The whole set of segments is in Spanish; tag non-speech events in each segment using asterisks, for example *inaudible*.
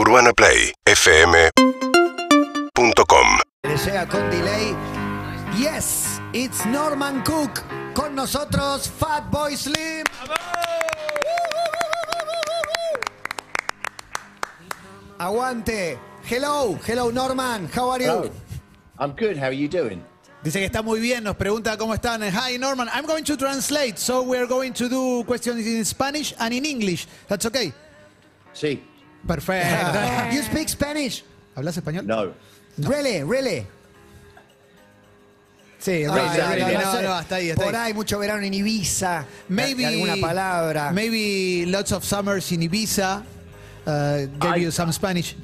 UrbanaPlayFM.com Le llega con delay. Yes, it's Norman Cook. Con nosotros, Fatboy Slim. Aguante. Hello, hello Norman. How are you? Hello. I'm good. How are you doing? Dice que está muy bien, nos pregunta cómo están. Hi Norman, I'm going to translate, so we're going to do questions in Spanish and in English. That's okay. See? Perfecto. you speak Spanish? ¿Hablas español? No. Really, really. Sí, Ah, really, no, really. no No, sé. no, hasta ahí, hasta Por ahí. ahí, mucho verano en Ibiza. Maybe alguna palabra. Maybe lots of summers in Ibiza. Uh, gave I- you some Spanish.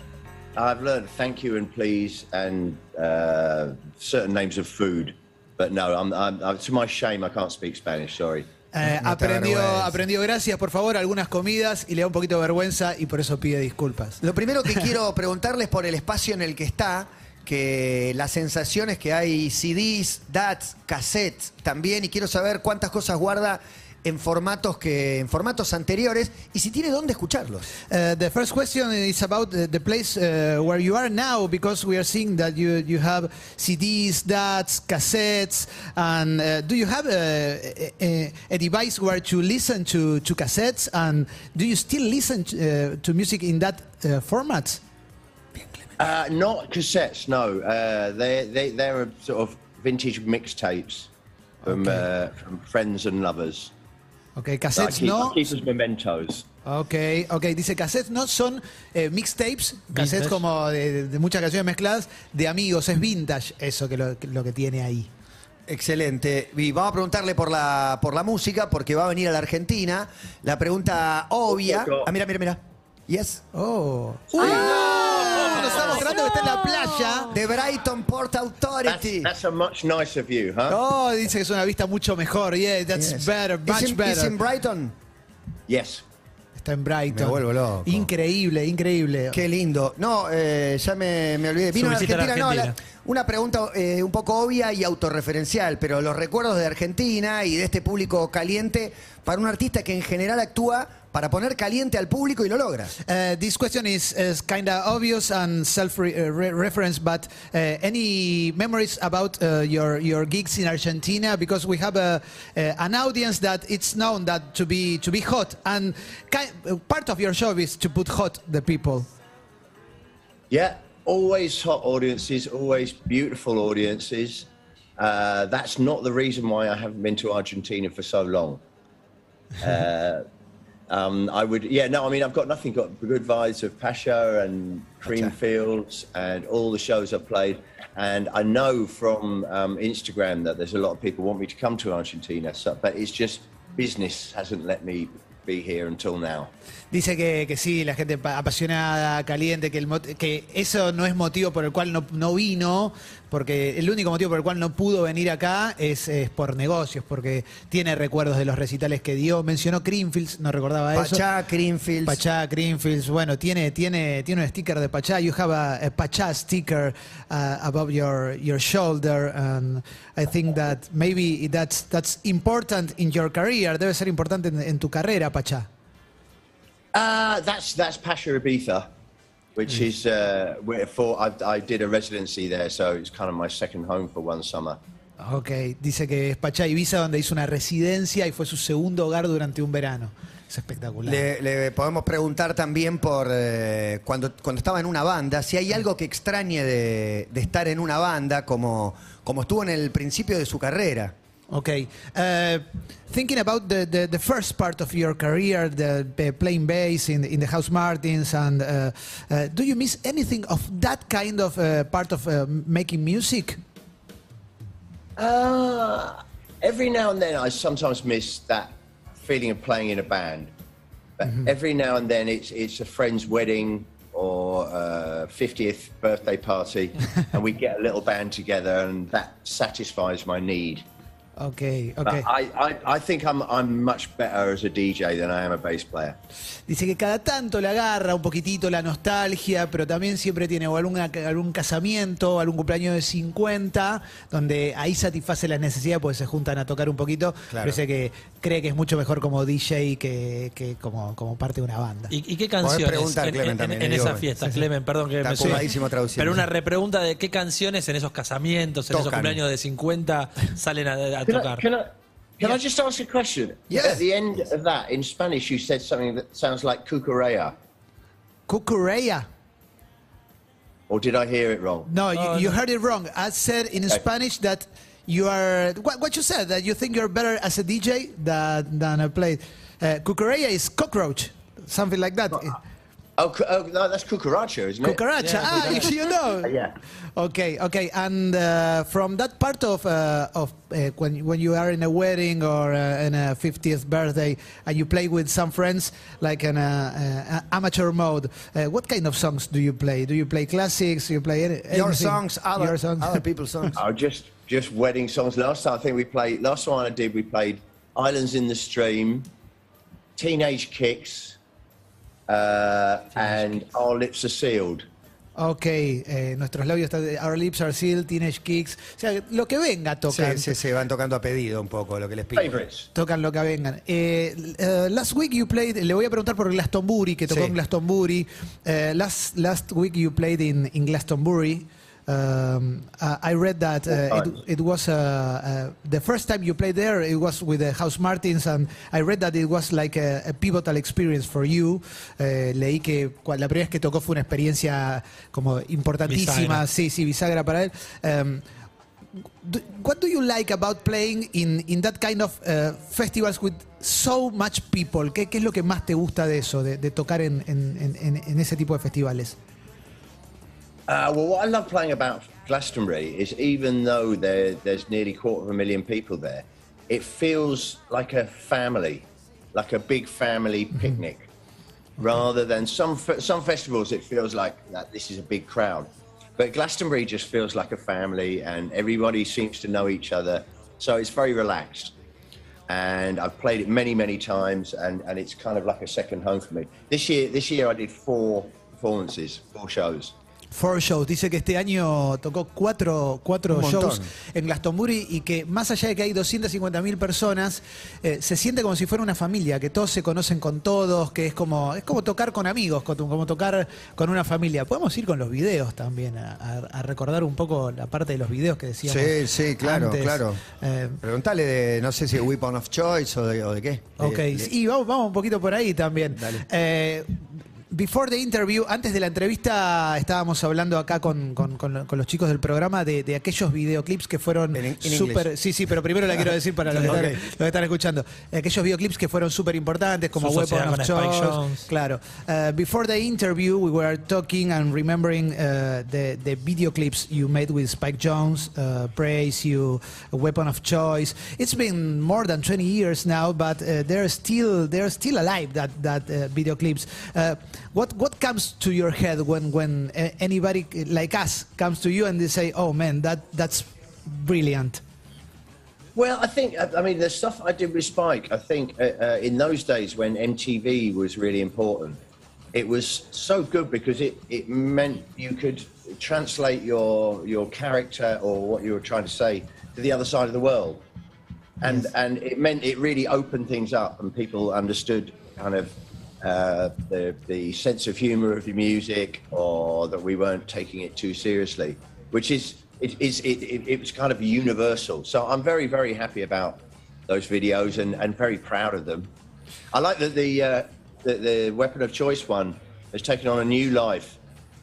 I've learned thank you and please and uh, certain names of food. But no, I'm, I'm, I'm, to my shame, I can't speak Spanish. Sorry. Eh, No aprendió, aprendió gracias, por favor, algunas comidas y le da un poquito de vergüenza y por eso pide disculpas. Lo primero que quiero *laughs* preguntarles por el espacio en el que está, que la sensación es que hay CDs, DATs, cassettes también, y quiero saber cuántas cosas guarda en formatos que en formatos anteriores y si tiene dónde escucharlos. Uh, the first question is about the, the place uh, where you are now, because we are seeing that you you have CDs, DATs, cassettes, and uh, do you have a, a, a device where to listen to, to cassettes? And do you still listen to, uh, to music in that uh, format? Uh, not cassettes, no. Uh, they they they're sort of vintage mixtapes from uh, from friends and lovers. I cassettes keep, no. Keep mementos. Ok, ok, dice cassettes no son eh, mixtapes, cassettes como de, de muchas canciones mezcladas de amigos, es vintage eso que lo, que lo que tiene ahí. Excelente. Y vamos a preguntarle por la, por la música, porque va a venir a la Argentina. La pregunta obvia. Ah, mira, mira, mira. Yes. Oh. ¡Ah! Nos está mostrando que está en la playa. The Brighton Port That's, Authority. that's a much nicer view, huh? Oh, dice que es una vista mucho mejor. Yeah, that's Yes. better, Is much in- is better. in Brighton? Yes. Está en Brighton. Me vuelvo loco. Increíble, increíble. Qué lindo. No, eh, ya me, me olvidé. Vino a visita a la Argentina, no, Argentina. la- una pregunta eh, un poco obvia y autorreferencial, pero los recuerdos de Argentina y de este público caliente para un artista que en general actúa para poner caliente al público y lo logra. Uh, this question is, is kind of obvious and self-reference, but uh, any memories about uh, your your gigs in Argentina? Because we have a, uh, an audience that it's known that to be to be hot, and kind, uh, part of your show is to put hot the people. Yeah, always hot audiences, always beautiful audiences. Uh, that's not the reason why I haven't been to Argentina for so long. *laughs* Um, I would, yeah, no, I mean, I've got nothing, got good vibes of Pasha and Creamfields and all the shows I've played. And I know from um, Instagram that there's a lot of people want me to come to Argentina, so, but it's just business hasn't let me be here until now. Dice que, que sí, la gente apasionada, caliente, que, el que eso no es motivo por el cual no, no vino, porque el único motivo por el cual no pudo venir acá es, es por negocios, porque tiene recuerdos de los recitales que dio. Mencionó Creamfields, no recordaba eso. Pachá, Creamfields. Pachá, Greenfields, bueno, tiene, tiene, tiene un sticker de Pachá. You have a, a Pachá sticker uh, above your, your shoulder, and I think that maybe that's, that's important in your career. Debe ser importante en, en tu carrera, Pachá. Uh, that's that's Pasha Ibiza, which is uh, where for I, I did a residency there, so it's kind of my second home for one summer. Ok, dice que es Pachá Ibiza donde hizo una residencia y fue su segundo hogar durante un verano. Es espectacular. Le, le podemos preguntar también por eh, cuando, cuando estaba en una banda, si hay algo que extrañe de, de estar en una banda como, como estuvo en el principio de su carrera. Okay. Uh, thinking about the, the, the first part of your career, the, the playing bass in, in the House Martins, and uh, uh, do you miss anything of that kind of uh, part of uh, making music? Uh, every now and then, I sometimes miss that feeling of playing in a band. But every now and then, it's it's a friend's wedding or a 50th birthday party, *laughs* and we get a little band together, and that satisfies my need. Ok, But ok. I, I, I think I'm, I'm much better as a DJ than I am a bass player. Dice que cada tanto le agarra un poquitito la nostalgia, pero también siempre tiene o alguna- algún casamiento, algún cumpleaños de 50, donde ahí satisface las necesidades porque se juntan a tocar un poquito. Claro. Pero dice que cree que es mucho mejor como DJ que, que como, como parte de una banda. ¿Y, y qué canciones en, Clemen, en- en idioma. fiesta? Sí, sí. Clemen, perdón que Está me traduciendo. Pero una repregunta de qué canciones en esos casamientos, en esos Tocan. cumpleaños de 50 salen a, a Can I, can I, can I just ask a question? Yes. At the end of that, in Spanish, you said something that sounds like cucurella. Cucureya. Or did I hear it wrong? No, you, Oh, you no. heard it wrong. I said in Okay. Spanish that you are what, what you said that you think you're better as a DJ than than a play. Uh, cucaracha is cockroach, something like that. Oh, cu- oh no, that's cucaracha, isn't it? Cucaracha. Yeah, ah, cucaracha. you know. *laughs* Yeah. Okay, okay. And uh, from that part of uh, of uh, when when you are in a wedding or uh, in a 50th birthday and you play with some friends like in a, uh, amateur mode, uh, what kind of songs do you play? Do you play classics? Do you play any, Your songs, other, Your songs. other *laughs* people's songs. Oh, just just wedding songs. Last time I think we played. Last one I did, we played "Islands in the Stream," "Teenage Kicks," uh, and "Our Lips Are Sealed." Ok, eh, nuestros labios están. Our lips are sealed, teenage kicks. O sea, lo que venga tocan. sí, sí, van tocando a pedido un poco lo que les pido. Favorites. Tocan lo que vengan. Eh, eh, last week you played, le voy a preguntar por Glastonbury, que tocó Sí. en Glastonbury. Eh, last, last week you played in, in Glastonbury. Um, uh, I read that uh, it, it was uh, uh, the first time you played there. It was with the House Martins, and I read that it was like a, a pivotal experience for you. Eh, leí que la primera vez que tocó fue una experiencia como importantísima, Bisagra. sí, sí, bisagra para él. Um, do, what do you like about playing in, in that kind of uh, festivals with so much people? ¿Qué, qué es lo que más te gusta de eso, de, de tocar en- en- en- en ese tipo de festivales? Uh, well, what I love playing about Glastonbury is even though there, there's nearly a quarter of a million people there, it feels like a family, like a big family picnic, rather than some some festivals. It feels like that this is a big crowd, but Glastonbury just feels like a family, and everybody seems to know each other, so it's very relaxed. And I've played it many, many times, and, and it's kind of like a second home for me. This year, this year I did four performances, four shows. Four shows. Dice que este año tocó cuatro, cuatro shows en Glastonbury y que más allá de que hay 250.000 personas, eh, se siente como si fuera una familia, que todos se conocen con todos, que es como, es como tocar con amigos, como tocar con una familia. Podemos ir con los videos también a, a- a recordar un poco la parte de los videos que decíamos. Sí, sí, claro, antes. claro. Eh, Preguntale de, no sé si Weapon of Choice o de, o de qué. Ok, De- de- y vamos, vamos un poquito por ahí también. Dale. Eh, before the interview, antes de la entrevista, estábamos hablando acá con, con- con lo- con los chicos del programa de, de aquellos videoclips que fueron súper. Sí, sí, pero primero la quiero decir para los que, están, los que están escuchando. Aquellos videoclips que fueron súper importantes, como Su Weapon of. Jonze. Claro. Uh, before the interview, we were talking and remembering uh, the, the video clips you made with Spike Jones, uh, Praise You, Weapon of Choice. It's been more than 20 years now, but uh, they're still they're still alive. That that uh, video clips. Uh, what what comes to your head when when uh, anybody like us comes to you and they say, "Oh man, that that's brilliant." Well, I think, I mean, the stuff I did with Spike, I think uh, uh, in those days when MTV was really important, it was so good because it, it meant you could translate your, your character or what you were trying to say to the other side of the world. And, and it meant it really opened things up and people understood kind of uh, the, the sense of humor of the music or that we weren't taking it too seriously, which is, it, is it, it, it was kind of universal. So I'm very, very happy about those videos and, and very proud of them. I like that the, uh, the, the Weapon of Choice one has taken on a new life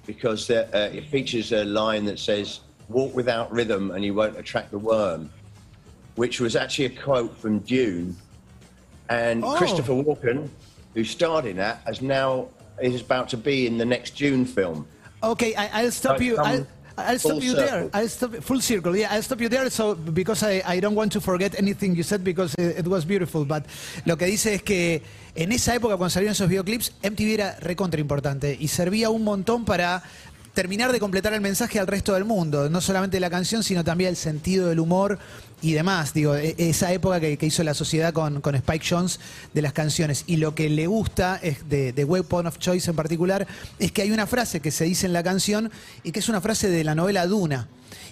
because uh, uh, it features a line that says, walk without rhythm and you won't attract the worm which was actually a quote from Dune. And Oh. Christopher Walken, who starred in that, has now is about to be in the next June film. Okay, I, I'll stop So you. I'll, I'll stop you there. I'll stop full circle. Yeah, I'll stop you there. So because I, I don't want to forget anything you said because it, it was beautiful. But lo que dice es que en esa época cuando salieron esos videoclips, MTV era recontra importante y servía un montón para terminar de completar el mensaje al resto del mundo, no solamente la canción, sino también el sentido del humor y demás. Digo, e- esa época que, hizo la sociedad con, con Spike Jones de las canciones. Y lo que le gusta es de, de Weapon of Choice en particular, es que hay una frase que se dice en la canción y que es una frase de la novela Duna.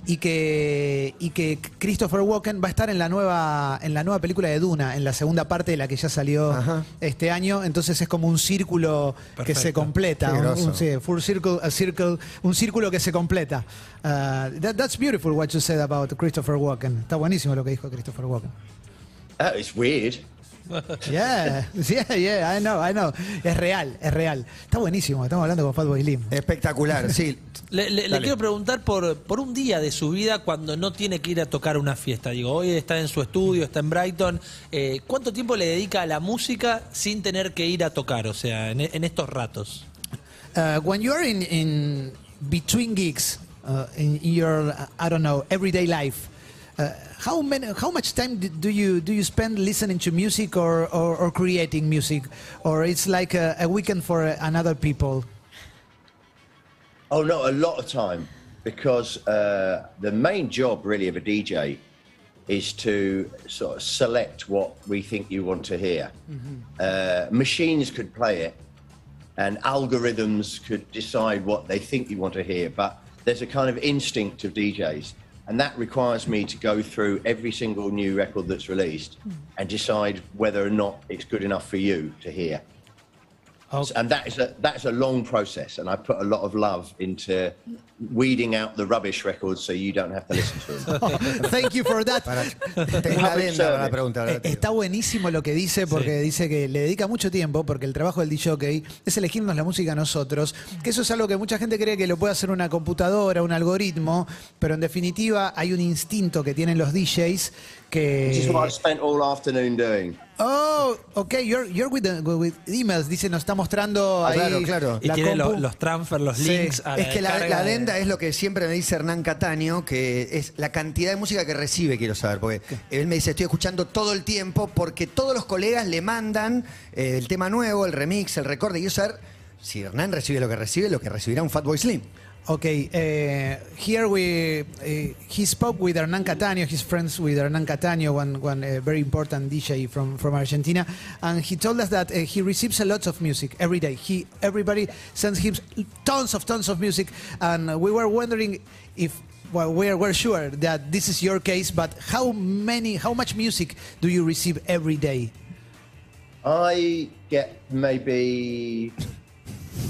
Y que, y que Christopher Walken va a estar en la nueva en la nueva película de Duna, en la segunda parte de la que ya salió Ajá. este año. Entonces es como un círculo que se Perfecto. completa. Un- un- sí, full circle, a circle, un círculo que se completa. Uh, that- that's beautiful what you said about Christopher Walken. Está buenísimo lo que dijo Christopher Walken. Oh, it's weird. *laughs* Yeah, yeah, yeah, I know, I know. Es real, es real. Está buenísimo, estamos hablando con Fatboy Slim. Espectacular, sí. *laughs* Le, le- le quiero preguntar por, por un día de su vida cuando no tiene que ir a tocar una fiesta. Digo, hoy está en su estudio, está en Brighton. Eh, ¿Cuánto tiempo le dedica a la música sin tener que ir a tocar? O sea, en, en estos ratos. Uh, when you're in, in between gigs, uh, in your, I don't know, everyday life, uh, how many, how much time do you do you spend listening to music or, or, or creating music, or it's like a, a weekend for uh, another people? Oh no, a lot of time because uh, the main job really of a DJ is to sort of select what we think you want to hear. Uh, machines could play it, and algorithms could decide what they think you want to hear. But there's a kind of instinct of DJs, and that requires me to go through every single new record that's released hmm. and decide whether or not it's good enough for you to hear. Okay. And that is a that's a long process, and I put a lot of love into weeding out the rubbish records so you don't have to listen to them. *laughs* Thank you for that. Para, la pregunta. Eh. Está buenísimo lo que dice porque dice que le dedica mucho tiempo porque el trabajo del DJ es elegirnos la música a nosotros, que eso es algo que mucha gente cree que lo puede hacer una computadora, un algoritmo, pero en definitiva hay un instinto que tienen los DJs Which is what I que... spent all afternoon doing. Oh, ok, you're, you're with, the- with emails, dice, nos está mostrando Ah, ahí claro, claro. Y la tiene lo- los transfers, los Sí. links. A Es que la, la de- es lo que siempre me dice Hernán Cataño, que es la cantidad de música que recibe, quiero saber. Porque él me dice, estoy escuchando todo el tiempo, porque todos los colegas le mandan eh, el tema nuevo, el remix, el recorte. Quiero saber si Hernán recibe lo que recibe, lo que recibirá un Fatboy Slim. Okay, uh, here we uh, he spoke with Hernan Catania, his friends with Hernan Catania, one one uh, very important DJ from from Argentina, and he told us that he receives a lot of music every day. He everybody sends him tons of tons of music, and we were wondering if. Well, we're, we're sure that this is your case, but how many, how much music do you receive every day? I get maybe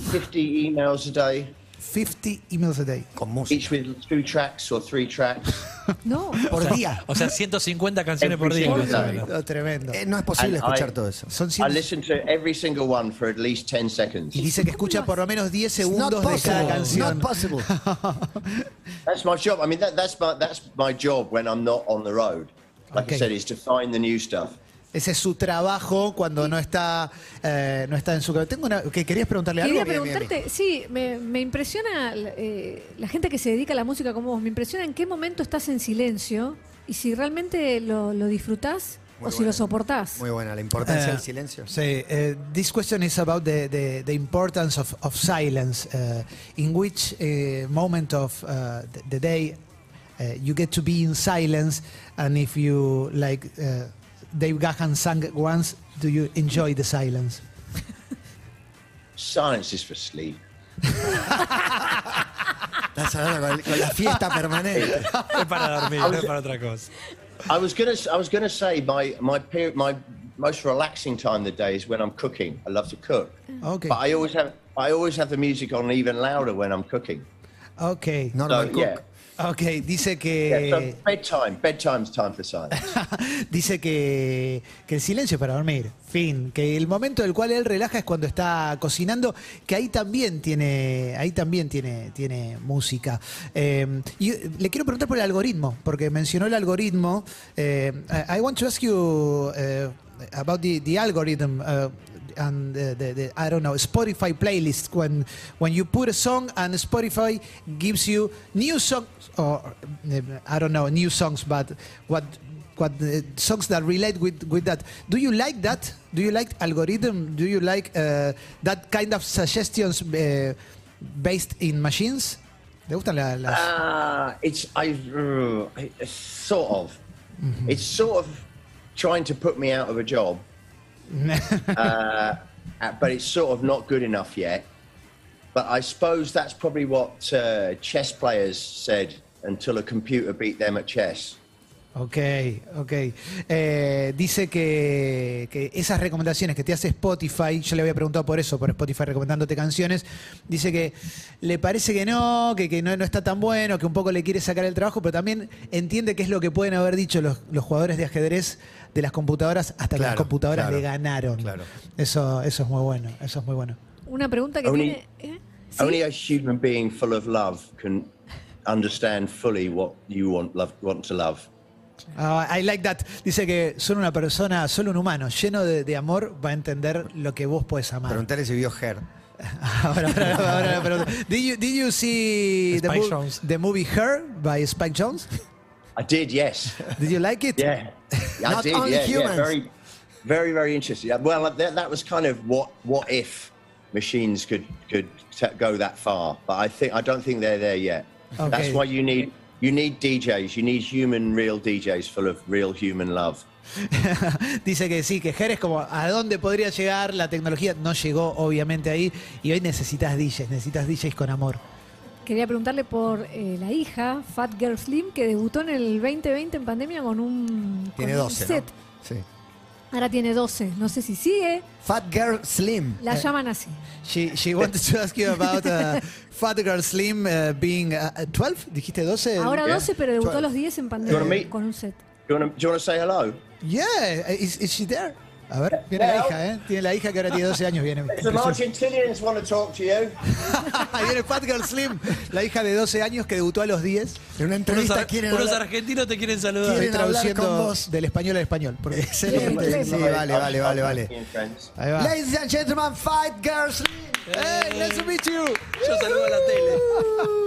50 emails a day, 50 emails a day. Con música. each with two tracks or three tracks. *laughs* No. Por día. O sea, 150 canciones por día. Every single. Oh, tremendo. Eh, no es posible And escuchar I- todo eso. Son I 100 listen to every single one for at least 10 seconds. y dice que escucha por lo menos 10 It's not segundos de cada canción. Not possible. *laughs* That's my job. I mean, that, that's my that's my job when I'm not on the road. Like Okay. I said, is to find the new stuff. Ese es su trabajo cuando no está, eh, no está en su... Tengo una... ¿que ¿Querías preguntarle algo? Quería Bien, bien, preguntarte, sí, me, me impresiona eh, la gente que se dedica a la música como vos, me impresiona en qué momento estás en silencio y si realmente lo, lo disfrutás Muy o si buena. lo soportás. Muy buena, la importancia Eh, del silencio. Sí, eh, this question is about the, the, the importance of, of silence. Uh, in which uh, moment of uh, the, the day uh, you get to be in silence, and if you like uh, Dave Gahan sang once, do you enjoy the silence? Silence is for sleep. *laughs* Estás hablando con, con la fiesta permanente. Es para dormir, no es para otra cosa. I was gonna I was gonna say my my period my most relaxing time of the day is when I'm cooking. I love to cook, Okay, but I always have I always have the music on even louder when I'm cooking. okay, Normal So, Cook. Okay. Dice Yeah, que... so bedtime. Bedtime's time for silence. *laughs* Dice que, que el silencio es para dormir, fin, que el momento del cual él relaja es cuando está cocinando, que ahí también tiene, ahí también tiene, tiene música. Eh, y le quiero preguntar por el algoritmo, porque mencionó el algoritmo. Eh, I want to ask you eh, about the, the algorithm. uh, and the, the, the I don't know Spotify playlist when when you put a song and Spotify gives you new songs or I don't know new songs but what what uh, songs that relate with with that do you like that do you like algorithm do you like uh, that kind of suggestions uh, based in machines? ¿Te gustan la- las.? Uh, it's I, uh, I- sort of. It's sort of trying to put me out of a job, uh, uh, but it's sort of not good enough yet. But I suppose that's probably what uh, chess players said until a computer beat them at chess. Ok, ok. Eh, dice que, que esas recomendaciones que te hace Spotify, yo le había preguntado por eso, por Spotify recomendándote canciones, dice que le parece que no, que, que no, no está tan bueno, que un poco le quiere sacar el trabajo, pero también entiende que es lo que pueden haber dicho los, los jugadores de ajedrez de las computadoras hasta que las Claro, computadoras claro, le ganaron. claro. Eso, eso es muy bueno, eso es muy bueno. Una pregunta que Only- tiene. ¿eh? Sí. Only a human being full of love can understand fully what you want love want to love. Ah, I like that. Dice que solo una persona, solo un humano lleno de, de amor va a entender lo que vos puedes amar. Preguntale si vio Her. *laughs* Ahora, ahora, ahora, la pregunta. Did you, did you see the, Spike mo- Jonze. the movie Her by Spike Jones? I did, yes. Did you like it? Yeah, I did. Yeah, yeah, very, very, very interesting. Well, that, that was kind of what what if machines could could t- go that far, but I think I don't think they're there yet. Okay. That's why you need you need DJs. You need human, real DJs full of real human love. *laughs* Dice que sí, que Her es como a dónde podría llegar la tecnología. No llegó, obviamente, ahí. Y hoy necesitas DJs, necesitas DJs con amor. Quería preguntarle por eh, la hija, Fat Girl Slim, que debutó en el 2020 en pandemia con un, Tiene con un 12, set. ¿no? Sí. Ahora tiene 12. No sé si sigue. Fat Girl Slim. La llaman así. She, she wanted to ask you about uh, Fat Girl Slim uh, being uh, 12. ¿Dijiste 12? Ahora Yeah. 12, pero debutó a 12. los 10 en pandemia con un set. You want to say hello? Yeah, is, is she there? A ver, viene la hija, ¿eh? Tiene la hija que ahora tiene 12 años, viene. Some Argentinians want to talk to you. *laughs* Ahí viene Fat Girl Slim, la hija de 12 años que debutó a los 10. En una entrevista quieren unos hablar- argentinos te quieren saludar. Quieren Estoy traduciendo vos. del español al español. porque- Excelente. Sí, vale, vale, vale, vale. Ahí va. Ladies and gentlemen, Fat Girl Slim. Hey, nice to meet you. Yo saludo a la tele.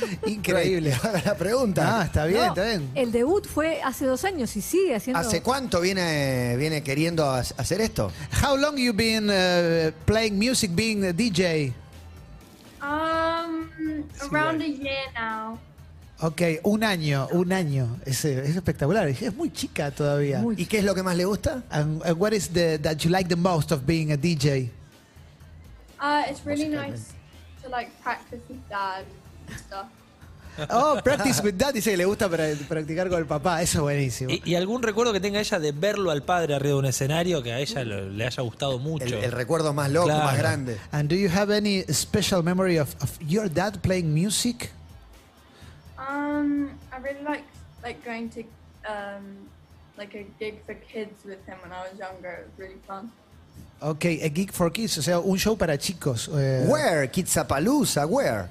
*laughs* Increíble. La pregunta. Ah, está bien, No, está bien. El debut fue hace dos años y sigue haciendo. ¿Hace cuánto viene, viene queriendo ha- hacer esto? How long you been uh, playing music, being a DJ? Um, around a year now. Ok, un año, un año. Es, eh, es espectacular. Es muy chica todavía. Muy ¿Y qué es lo que más le gusta? And, and what is the that you like the most of being a DJ? Uh, it's really nice to like practice with dad stuff. Oh, practice with that. Dice que le gusta pra- practicar con el papá. Eso es buenísimo. ¿Y, y algún recuerdo que tenga ella de verlo al padre arriba de un escenario que a ella lo- le haya gustado mucho? El, el recuerdo más loco, Claro. más grande. And do you have any special memory of, of your dad playing music? Um, I really like like going to um like a gig for kids with him when I was younger. It was really fun. Ok, a Geek for Kids, o sea, un show para chicos. eh, Where? Kidzapalooza, where?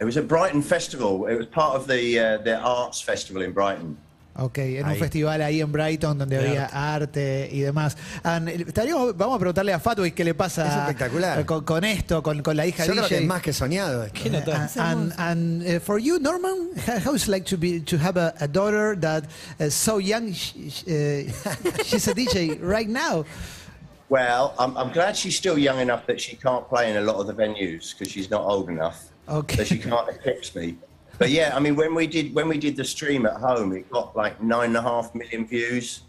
It was a Brighton festival. It was part of the uh, the arts festival in Brighton. Ok, en un festival ahí en Brighton donde De había arte. y demás. And, eh, estaríamos- vamos a preguntarle a Fatwick qué le pasa Es espectacular. Con, con esto, con, con la hija Yo creo que es más que soñado esto. ¿Qué nota? Uh, and and uh, for you, Norman, how, how is it like to be to have a, a daughter that uh, so young? sh- sh- uh, *laughs* she's a DJ right now. Well, I'm, I'm glad she's still young enough that she can't play in a lot of the venues because she's not old enough. Okay. So she can't eclipse me. But yeah, I mean, when we did when we did the stream at home, it got like nine and a half million views,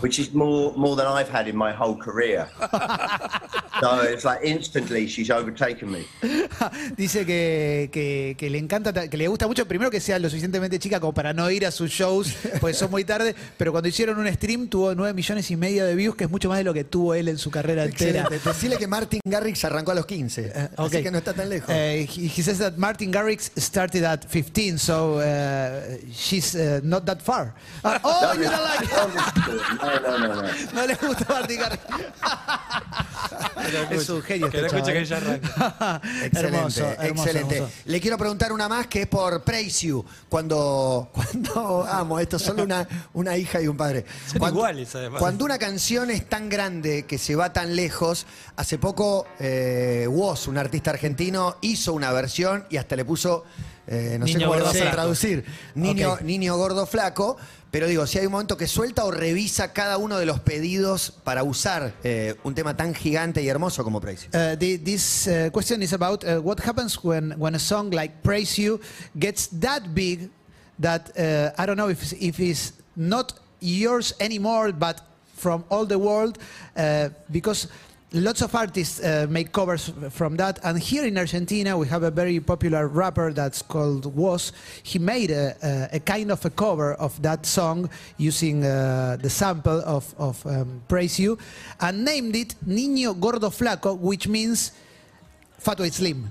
which is more more than I've had in my whole career. *laughs* so it's like instantly she's overtaken me. *laughs* Dice que, que, que le encanta, ta- que le gusta mucho, primero que sea lo suficientemente chica como para no ir a sus shows, pues son muy tarde, pero cuando hicieron un stream tuvo 9 millones y medio de views, que es mucho más de lo que tuvo él en su carrera entera. Decirle que Martin Garrix arrancó a los 15. Ok. Así que no está tan lejos. Uh, he, he says that Martin Garrix started at 15, so uh, she's uh, not that far. Uh, *laughs* oh, you don't like No, no, no, no. No le gusta Martin Garrix. es un genio. Este que arranca. *laughs* Excelente, hermoso, hermoso, excelente. hermoso. Le quiero preguntar una más que es por Praise You. Cuando, *laughs* cuando amo, esto es solo una, una hija y un padre. Son cuando, iguales, además. Cuando una canción es tan grande que se va tan lejos, hace poco eh, Woz, un artista argentino, hizo una versión y hasta le puso Eh, no sé Niño cómo lo gordo vas a traducir. Niño, niño gordo flaco. Pero digo, si hay un momento que suelta o revisa cada uno de los pedidos para usar eh, un tema tan gigante y hermoso como Praise. You. Uh, the, this uh, question is about uh, what happens when, when a song like Praise You gets that big that uh, I don't know if, it's- if it's not yours anymore, but from all the world, uh, because lots of artists uh, make covers from that. And here in Argentina, we have a very popular rapper that's called Was. He made a, a, a kind of a cover of that song using uh, the sample of, of um, Praise You and named it Niño Gordo Flaco, which means Fat White Slim.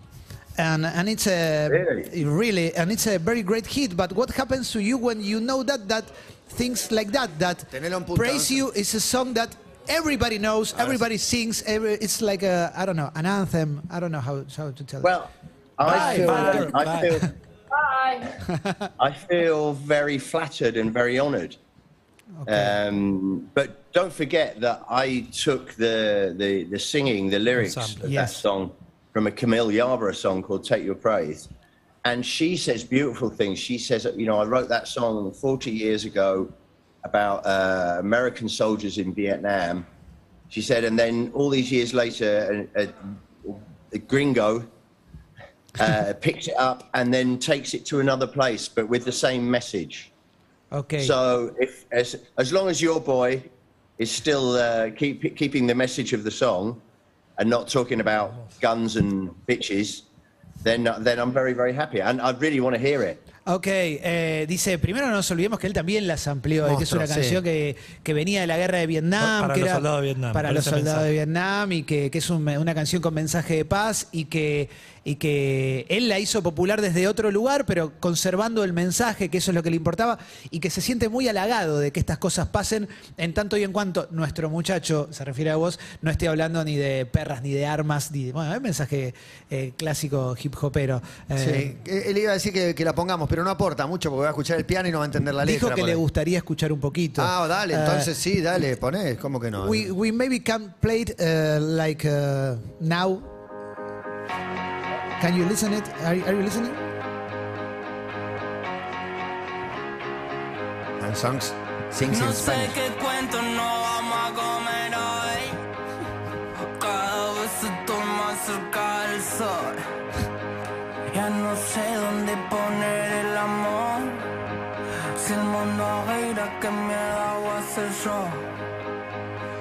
And, and it's a Really? really and it's a very great hit. But what happens to you when you know that that things like that that Tenelo Praise ¿no? You is a song that everybody knows, everybody sings. Every, it's like a I don't know an anthem. I don't know how how to tell. it. Well, Bye, I feel, bye, I bye. feel, Bye. *laughs* I feel very flattered and very honoured. Um, but don't forget that I took the, the, the singing, the lyrics Ensemble. of Yes. that song from a Camille Yarborough song called Take Your Praise. And she says beautiful things. She says, you know, I wrote that song 40 years ago about uh, American soldiers in Vietnam. She said, and then all these years later, a, a, a gringo uh, *laughs* picks it up and then takes it to another place, but with the same message. okay. So if as as long as your boy is still uh, keep, keeping the message of the song and not talking about guns and bitches, then then I'm very very happy, and I really want to hear it. Ok, eh, dice, primero no nos olvidemos que él también las amplió, y que es Monstruo, una sí. canción que, que venía de la guerra de Vietnam. Para que los era soldados de Vietnam, Para los soldados mensaje. de Vietnam y que, que es un- una canción con mensaje de paz y que, y que él la hizo popular desde otro lugar, pero conservando el mensaje, que eso es lo que le importaba, y que se siente muy halagado de que estas cosas pasen en tanto y en cuanto nuestro muchacho, se refiere a vos, no esté hablando ni de perras, ni de armas, ni de, bueno, es mensaje eh, clásico hip hopero. Eh, Sí, él iba a decir que, que la pongamos, pero no aporta mucho porque va a escuchar el piano y no va a entender la Dijo letra. que por le gustaría escuchar un poquito. Ah, dale, Eh, entonces sí, dale, poné, ¿cómo que no? we, we maybe can play it uh, like uh, now. Can you listen it? Are, are you listening? And songs sings in No sé Spanish. qué cuento no vamos a comer hoy. Cada vez estoy más cerca del sol. Que miedo voy a hacer yo.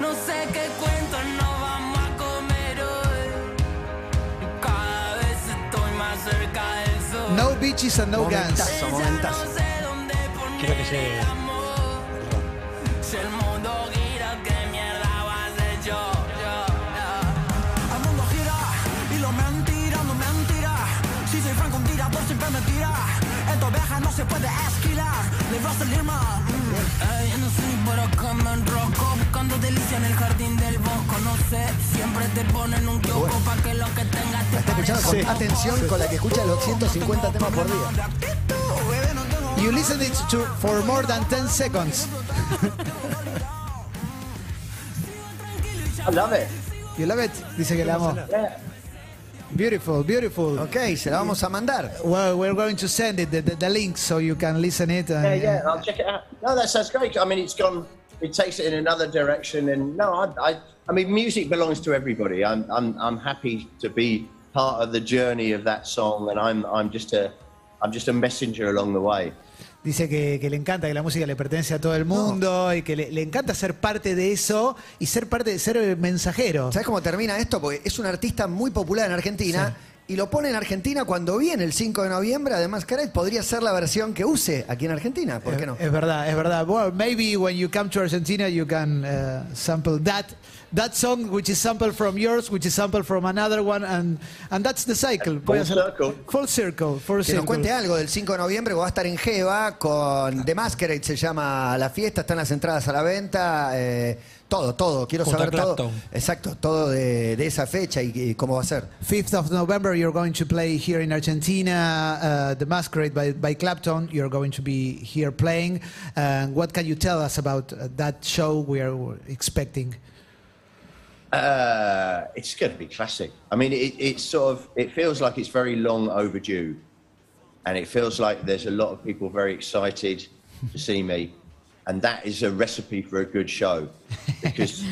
No sé qué cuento no vamos a comer hoy. Cada vez estoy más cerca del sol. No beaches and no guns. Momentazo, momentazo. Ya no sé dónde poner Quiero que llegue. Si el mundo gira, ¿qué mierda va a hacer yo? yo, yo? El mundo gira y lo mentira, no mentira. Si soy franco, un tirador siempre me tira. Esto viaja, no se puede esquilar. Le va a salir mal. Ey, no sé ni por acá me enroco Buscando delicia en el jardín del bosco No sé, siempre te ponen un kiosco Pa' que lo que tengas te Está escuchando con atención con la que escucha los 150 temas por día. You listen it to for more than 10 seconds. I love it. You love it? Dice que la amo. Beautiful, beautiful. Ok, se la vamos a mandar. Well, we're going to send it, the, the, the link, so you can listen it. And, Yeah, yeah, I'll check it out. No, that sounds great. I mean, it's gone. It takes it in another direction, and no, I, I, I mean, music belongs to everybody. I'm, I'm, I'm happy to be part of the journey of that song, and I'm, I'm just a, I'm just a messenger along the way. Dice que, que le encanta que la música le pertenece a todo el mundo y que le, le encanta ser parte de eso y ser parte de ser eh, mensajero. ¿Sabes cómo termina esto? Porque es un artista muy popular en Argentina. Y lo pone en Argentina cuando viene el 5 de noviembre. Además, Caret podría ser la versión que use aquí en Argentina. ¿Por qué no? Es verdad, es verdad. Well, maybe when you come to Argentina, you can uh, sample that that song, which is sampled from yours, which is sampled from another one, and and that's the cycle. Full Puede ser- circle. Full circle. Full Que nos circle. cuente algo del 5 de noviembre, que va a estar en Jeva con The Masquerade, se llama la fiesta, están las entradas a la venta, eh, todo, todo, quiero Junto saber todo. Exacto, todo de, de esa fecha y, y cómo va a ser. 5th of November, you're going to play here in Argentina, uh, the Masquerade by, by Clapton. You're going to be here playing. Uh, what can you tell us about that show we are expecting? Uh, it's going to be classic. I mean, it, it's sort of, it feels like it's very long overdue. and it feels like there's a lot of people very excited to see me, and that is a recipe for a good show, because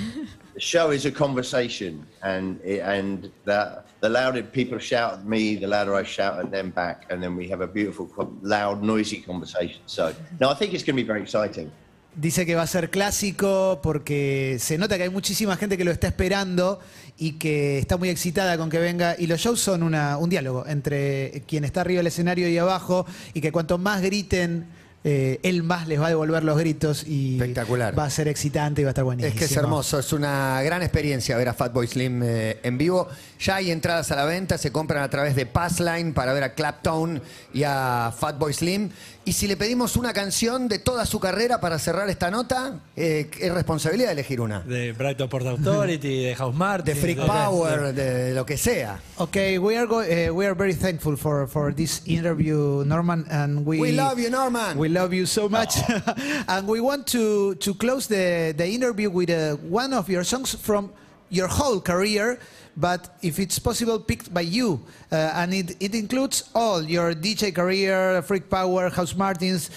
the show is a conversation, and it, and the the louder people shout at me, the louder I shout at them back, and then we have a beautiful, loud, noisy conversation. So, no, I think it's going to be very exciting. Dice que va a ser clásico porque se nota que hay muchísima gente que lo está esperando y que está muy excitada con que venga. Y los shows son una- un diálogo entre quien está arriba del escenario y abajo y que cuanto más griten, eh, él más les va a devolver los gritos y Espectacular. va a ser excitante y va a estar buenísimo. Es que es hermoso, es una gran experiencia ver a Fatboy Slim eh, en vivo. Ya hay entradas a la venta, se compran a través de Passline para ver a Clapton y a Fatboy Slim. Y si le pedimos una canción de toda su carrera para cerrar esta nota, eh, es responsabilidad de elegir una. De Brighton Port Authority, de House Martin. De Freak de- Power, de lo que sea. Okay, we are go- uh, we are very thankful for for this interview, Norman, and we We love you, Norman. We love you so much, *laughs* and we want to to close the the interview with uh, one of your songs from your whole career. But if it's possible, picked by you, uh, and it, it includes all your DJ career, Freak Power, House Martins,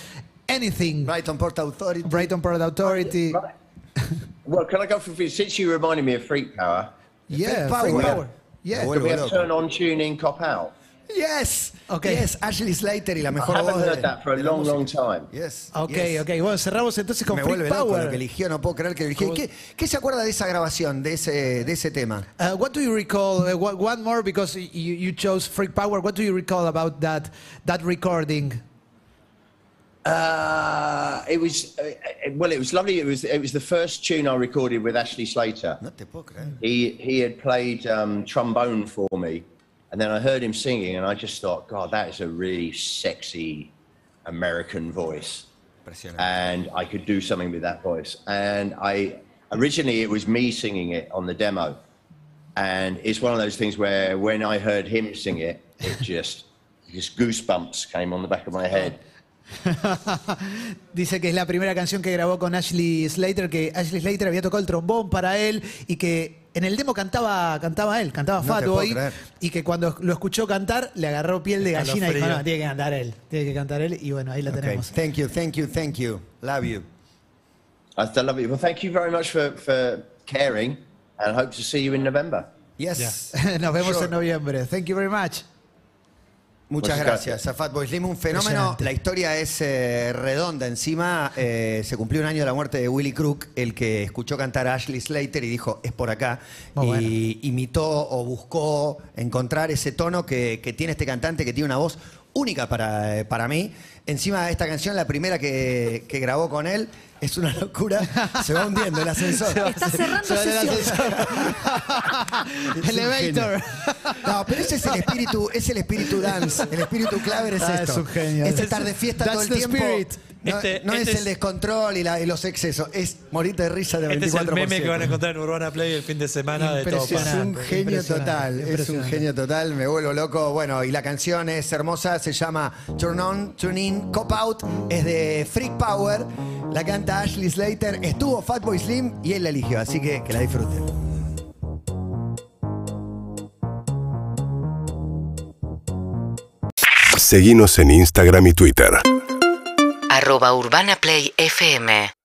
anything, Brighton Port Authority. Brighton Port Authority. Well, can I go for since you reminded me of Freak Power? Yeah, Freak Freak Power. Power. Yeah. Me Can we have loco. turn on, tune in, cop out? Yes. Okay. Yes, Ashley Slater y la I mejor haven't voz de- heard that for a de la long, música. long time. Yes. Ok, yes. ok. Bueno, cerramos entonces con Me Freak vuelve loco Power. lo que eligió, no puedo creer que eligió. ¿Qué, qué se acuerda de esa grabación, de ese, de ese tema? Uh, what do you recall? Uh, one, one more because you, you chose Freak Power. What do you recall about that that recording? Uh, it was uh, uh, well. It was lovely. It was it was the first tune I recorded with Ashley Slater. No te puedo creer. He he had played um, trombone for me, and then I heard him singing, and I just thought, God, that is a really sexy American voice, and I could do something with that voice. And I originally it was me singing it on the demo, and it's one of those things where when I heard him sing it, it *laughs* just just goosebumps came on the back of my head. *laughs* Dice que es la primera canción que grabó con Ashley Slater, que Ashley Slater había tocado el trombón para él y que en el demo cantaba, cantaba él, cantaba No Fatboy y que cuando lo escuchó cantar le agarró piel de gallina y dijo, no, tiene que cantar él, tiene que cantar él y bueno, ahí la Okay. tenemos. Thank you, thank you, thank you. Love you. I still love it. Well, thank you very much for, for caring, and I hope to see you in November. Yes. *laughs* Nos vemos Sure. en noviembre. Thank you very much. Muchas Muchas gracias. A Fatboy Slim, un fenómeno. La historia es eh, redonda. Encima, eh, se cumplió un año de la muerte de Willie Crook, el que escuchó cantar a Ashley Slater y dijo, es por acá. Muy y bueno. imitó o buscó encontrar ese tono que, que tiene este cantante, que tiene una voz única para, eh, para mí. Encima, esta canción, la primera que, que grabó con él, es una locura. Se va hundiendo el ascensor. Está cerrando Se va del sesión. *laughs* Es un Elevator. No, pero ese es el espíritu, es el espíritu dance, el espíritu claver es Ah, esto. es un genio. Es estar de fiesta That's todo el the tiempo. spirit. No, Este- no este es es- el descontrol y, la- y los excesos, es morirte de risa de 24%. Este es el meme que van a encontrar en Urbana Play el fin de semana de todo. Es un genio Impresionante, total, es un impresionante. genio total, me vuelvo loco. Bueno, y la canción es hermosa, se llama Turn On, Turn In, Cop Out, es de Freak Power, la canta Ashley Slater, estuvo Fatboy Slim y él la eligió, así que que la disfruten. Seguimos en Instagram y Twitter. arroba Urbana Play FM